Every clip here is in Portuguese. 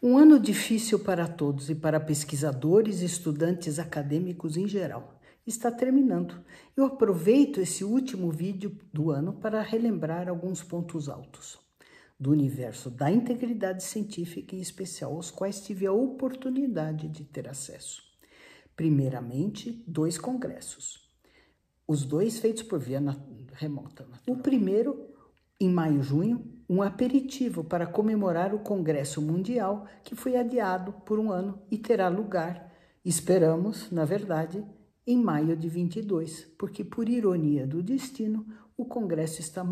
Um ano difícil para todos e para pesquisadores e estudantes acadêmicos em geral. Está terminando. Eu aproveito esse último vídeo do ano para relembrar alguns pontos altos do universo da integridade científica, em especial aos quais tive a oportunidade de ter acesso. Primeiramente, dois congressos, os dois feitos por via remota. O primeiro, em maio junho, um aperitivo para comemorar o Congresso Mundial, que foi adiado por um ano e terá lugar, esperamos, na verdade, em maio de 22, porque, por ironia do destino, o Congresso está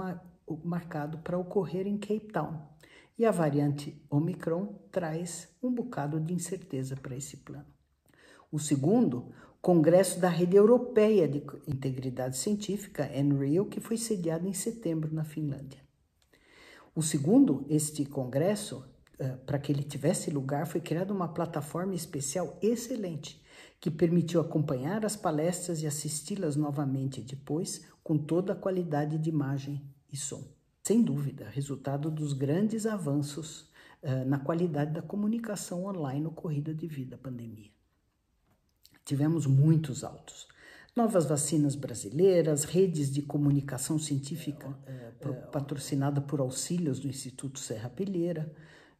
marcado para ocorrer em Cape Town. E a variante Omicron traz um bocado de incerteza para esse plano. O segundo, Congresso da Rede Europeia de Integridade Científica, NRIO, que foi sediado em setembro na Finlândia. O segundo, este congresso, uh, para que ele tivesse lugar, foi criada uma plataforma especial excelente, que permitiu acompanhar as palestras e assisti-las novamente depois, com toda a qualidade de imagem e som. Sem dúvida, resultado dos grandes avanços uh, na qualidade da comunicação online ocorrida devido à pandemia. Tivemos muitos altos novas vacinas brasileiras, redes de comunicação científica é, é, patrocinada por auxílios do Instituto Serra Pilheira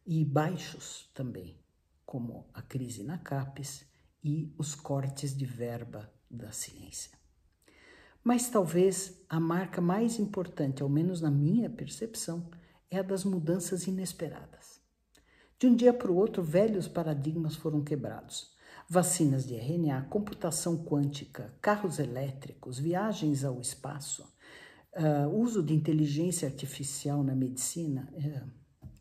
e baixos também, como a crise na CAPES e os cortes de verba da ciência. Mas talvez a marca mais importante, ao menos na minha percepção, é a das mudanças inesperadas. De um dia para o outro, velhos paradigmas foram quebrados vacinas de RNA, computação quântica, carros elétricos, viagens ao espaço, uh, uso de inteligência artificial na medicina. Uh,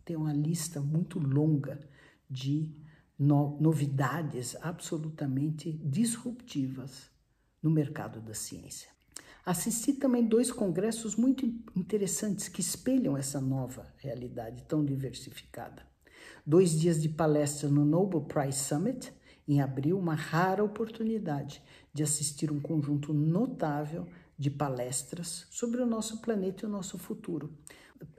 tem uma lista muito longa de no novidades absolutamente disruptivas no mercado da ciência. Assisti também dois congressos muito interessantes que espelham essa nova realidade tão diversificada. Dois dias de palestra no Nobel Prize Summit em abril, uma rara oportunidade de assistir um conjunto notável de palestras sobre o nosso planeta e o nosso futuro.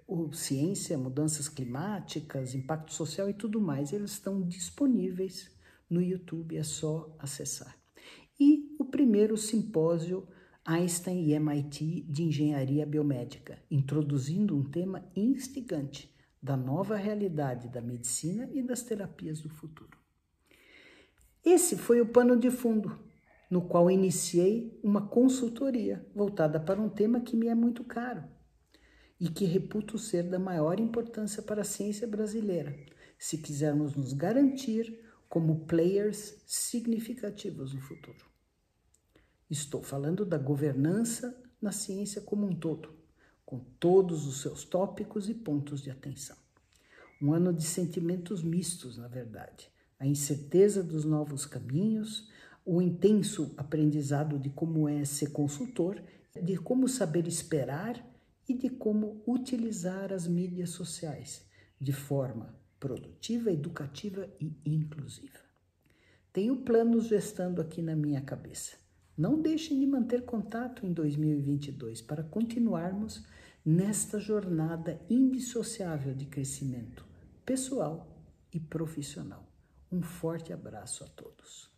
O ciência, mudanças climáticas, impacto social e tudo mais, eles estão disponíveis no YouTube, é só acessar. E o primeiro simpósio Einstein e MIT de Engenharia Biomédica, introduzindo um tema instigante da nova realidade da medicina e das terapias do futuro. Esse foi o pano de fundo, no qual iniciei uma consultoria voltada para um tema que me é muito caro e que reputo ser da maior importância para a ciência brasileira, se quisermos nos garantir como players significativos no futuro. Estou falando da governança na ciência como um todo, com todos os seus tópicos e pontos de atenção. Um ano de sentimentos mistos, na verdade a incerteza dos novos caminhos, o intenso aprendizado de como é ser consultor, de como saber esperar e de como utilizar as mídias sociais de forma produtiva, educativa e inclusiva. Tenho planos gestando aqui na minha cabeça. Não deixem de manter contato em 2022 para continuarmos nesta jornada indissociável de crescimento pessoal e profissional. Um forte abraço a todos.